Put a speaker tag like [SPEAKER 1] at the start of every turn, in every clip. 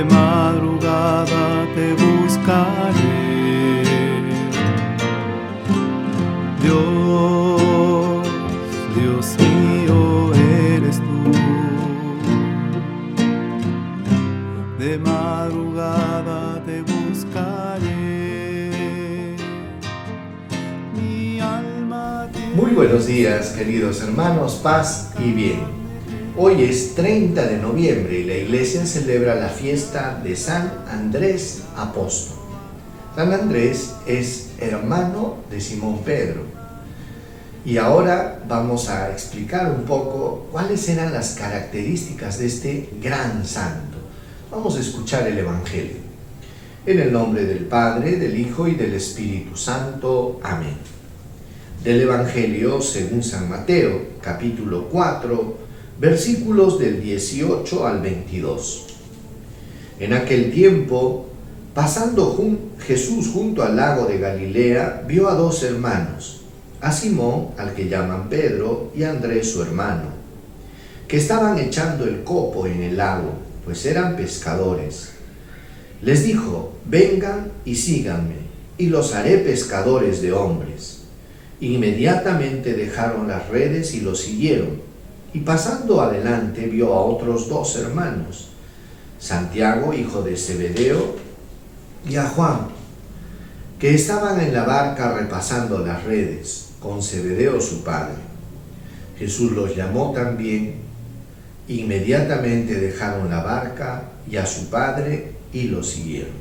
[SPEAKER 1] de madrugada te buscaré. Dios, Dios mío eres tú. De madrugada te buscaré. Mi alma
[SPEAKER 2] Muy buenos días, queridos hermanos, paz y bien. Hoy es 30 de noviembre y la iglesia celebra la fiesta de San Andrés Apóstol. San Andrés es hermano de Simón Pedro. Y ahora vamos a explicar un poco cuáles eran las características de este gran santo. Vamos a escuchar el Evangelio. En el nombre del Padre, del Hijo y del Espíritu Santo. Amén. Del Evangelio según San Mateo, capítulo 4, versículos del 18 al 22. En aquel tiempo, pasando Jesús junto al lago de Galilea, vio a dos hermanos, a Simón, al que llaman Pedro, y a Andrés su hermano, que estaban echando el copo en el lago, pues eran pescadores. Les dijo, vengan y síganme, y los haré pescadores de hombres. Inmediatamente dejaron las redes y los siguieron y pasando adelante vio a otros dos hermanos, Santiago, hijo de Zebedeo, y a Juan, que estaban en la barca repasando las redes, con Zebedeo su padre. Jesús los llamó también, inmediatamente dejaron la barca y a su padre y lo siguieron.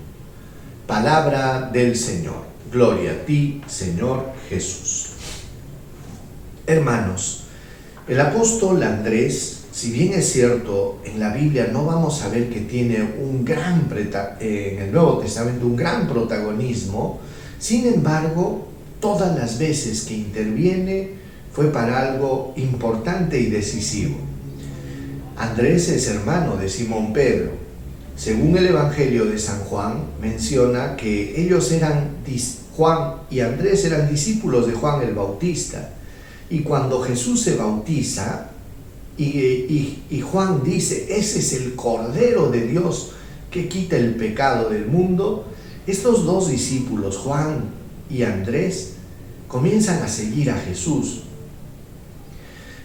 [SPEAKER 2] Palabra del Señor. Gloria a ti, Señor Jesús. Hermanos, el apóstol Andrés, si bien es cierto, en la Biblia no vamos a ver que tiene un gran, eh, un gran protagonismo, sin embargo, todas las veces que interviene fue para algo importante y decisivo. Andrés es hermano de Simón Pedro. Según el Evangelio de San Juan, menciona que ellos eran, Juan y Andrés eran discípulos de Juan el Bautista. Y cuando Jesús se bautiza y, Juan dice, ese es el Cordero de Dios que quita el pecado del mundo, estos dos discípulos, Juan y Andrés, comienzan a seguir a Jesús.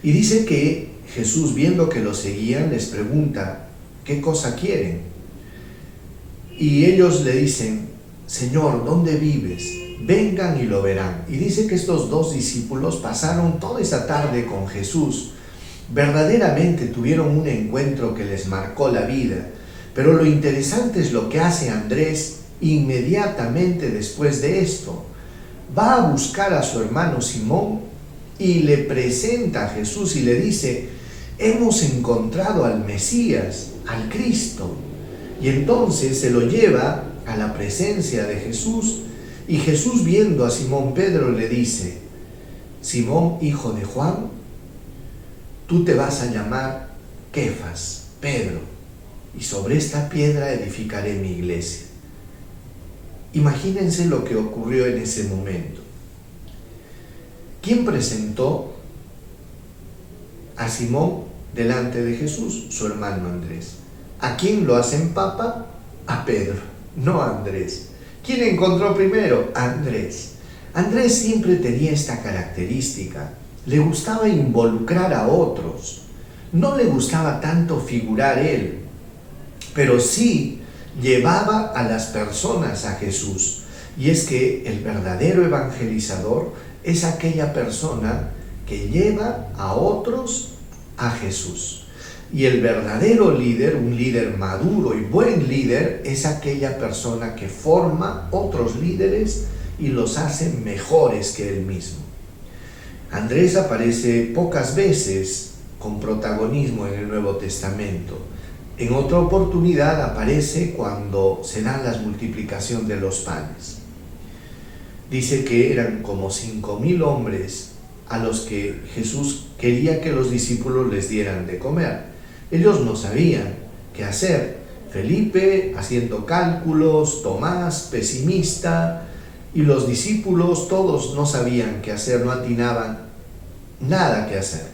[SPEAKER 2] Y dice que Jesús, viendo que lo seguían, les pregunta, ¿qué cosa quieren? Y ellos le dicen, Señor, ¿dónde vives? Vengan y lo verán. Y dice que estos dos discípulos pasaron toda esa tarde con Jesús. Verdaderamente tuvieron un encuentro que les marcó la vida. Pero lo interesante es lo que hace Andrés inmediatamente después de esto. Va a buscar a su hermano Simón y le presenta a Jesús y le dice, hemos encontrado al Mesías, al Cristo. Y entonces se lo lleva a la presencia de Jesús y Jesús viendo a Simón Pedro le dice, Simón, hijo de Juan, tú te vas a llamar Kefas, Pedro, y sobre esta piedra edificaré mi iglesia. Imagínense lo que ocurrió en ese momento. ¿Quién presentó a Simón delante de Jesús? Su hermano Andrés. ¿A quién lo hacen papa? A Pedro, no a Andrés. ¿Quién encontró primero? Andrés. Andrés siempre tenía esta característica. Le gustaba involucrar a otros. No le gustaba tanto figurar él, pero sí llevaba a las personas a Jesús. Y es que el verdadero evangelizador es aquella persona que lleva a otros a Jesús. Y el verdadero líder, un líder maduro y buen líder, es aquella persona que forma otros líderes y los hace mejores que él mismo. Andrés aparece pocas veces con protagonismo en el Nuevo Testamento. En otra oportunidad aparece cuando se da la multiplicación de los panes. Dice que eran como cinco mil hombres a los que Jesús quería que los discípulos les dieran de comer. Ellos no sabían qué hacer. Felipe haciendo cálculos, Tomás pesimista y los discípulos todos no sabían qué hacer, no atinaban nada que hacer.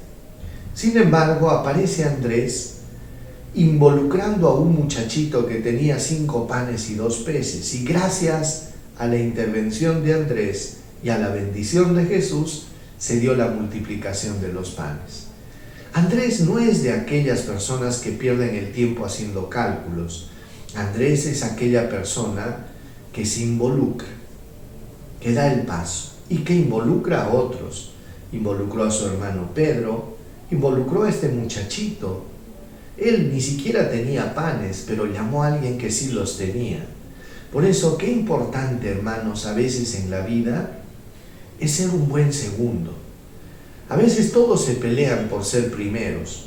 [SPEAKER 2] Sin embargo, aparece Andrés involucrando a un muchachito que tenía cinco panes y dos peces. Y gracias a la intervención de Andrés y a la bendición de Jesús, se dio la multiplicación de los panes. Andrés no es de aquellas personas que pierden el tiempo haciendo cálculos. Andrés es aquella persona que se involucra, que da el paso y que involucra a otros. Involucró a su hermano Pedro, involucró a este muchachito. Él ni siquiera tenía panes, pero llamó a alguien que sí los tenía. Por eso, qué importante, hermanos, a veces en la vida es ser un buen segundo. A veces todos se pelean por ser primeros,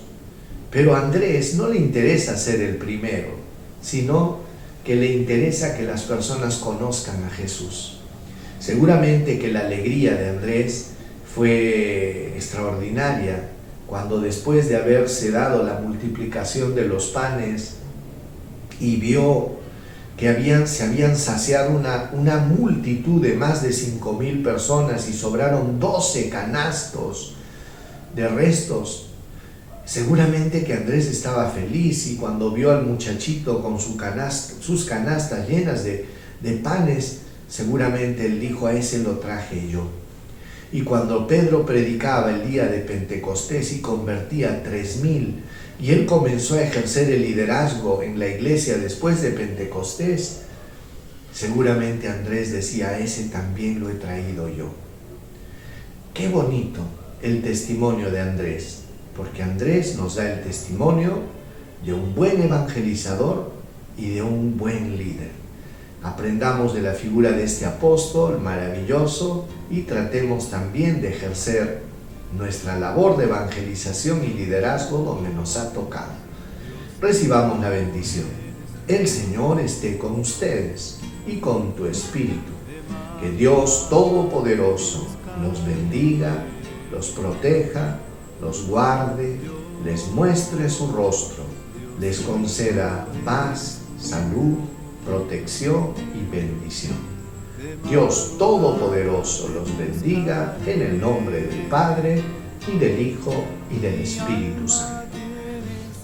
[SPEAKER 2] pero a Andrés no le interesa ser el primero, sino que le interesa que las personas conozcan a Jesús. Seguramente que la alegría de Andrés fue extraordinaria cuando después de haberse dado la multiplicación de los panes y vio se habían saciado una, multitud de más de cinco mil personas y sobraron 12 canastos de restos. Seguramente que Andrés estaba feliz y cuando vio al muchachito con su sus canastas llenas de, panes, seguramente él dijo, a ese lo traje yo. Y cuando Pedro predicaba el día de Pentecostés y convertía tres mil, y él comenzó a ejercer el liderazgo en la iglesia después de Pentecostés, seguramente Andrés decía, ese también lo he traído yo. Qué bonito el testimonio de Andrés, porque Andrés nos da el testimonio de un buen evangelizador y de un buen líder. Aprendamos de la figura de este apóstol maravilloso y tratemos también de ejercer nuestra labor de evangelización y liderazgo donde nos ha tocado. Recibamos la bendición. El Señor esté con ustedes y con tu espíritu. Que Dios Todopoderoso los bendiga, los proteja, los guarde, les muestre su rostro, les conceda paz, salud, protección y bendición. Dios Todopoderoso los bendiga en el nombre del Padre y del Hijo y del Espíritu Santo.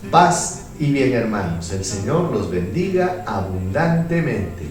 [SPEAKER 2] Paz y bien hermanos, el Señor los bendiga abundantemente.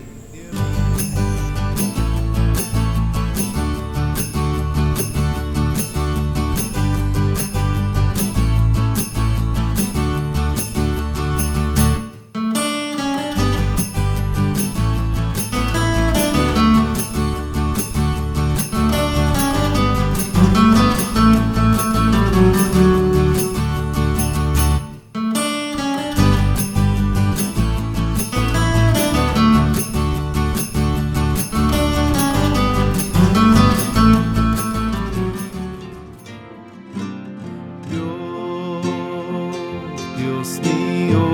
[SPEAKER 1] De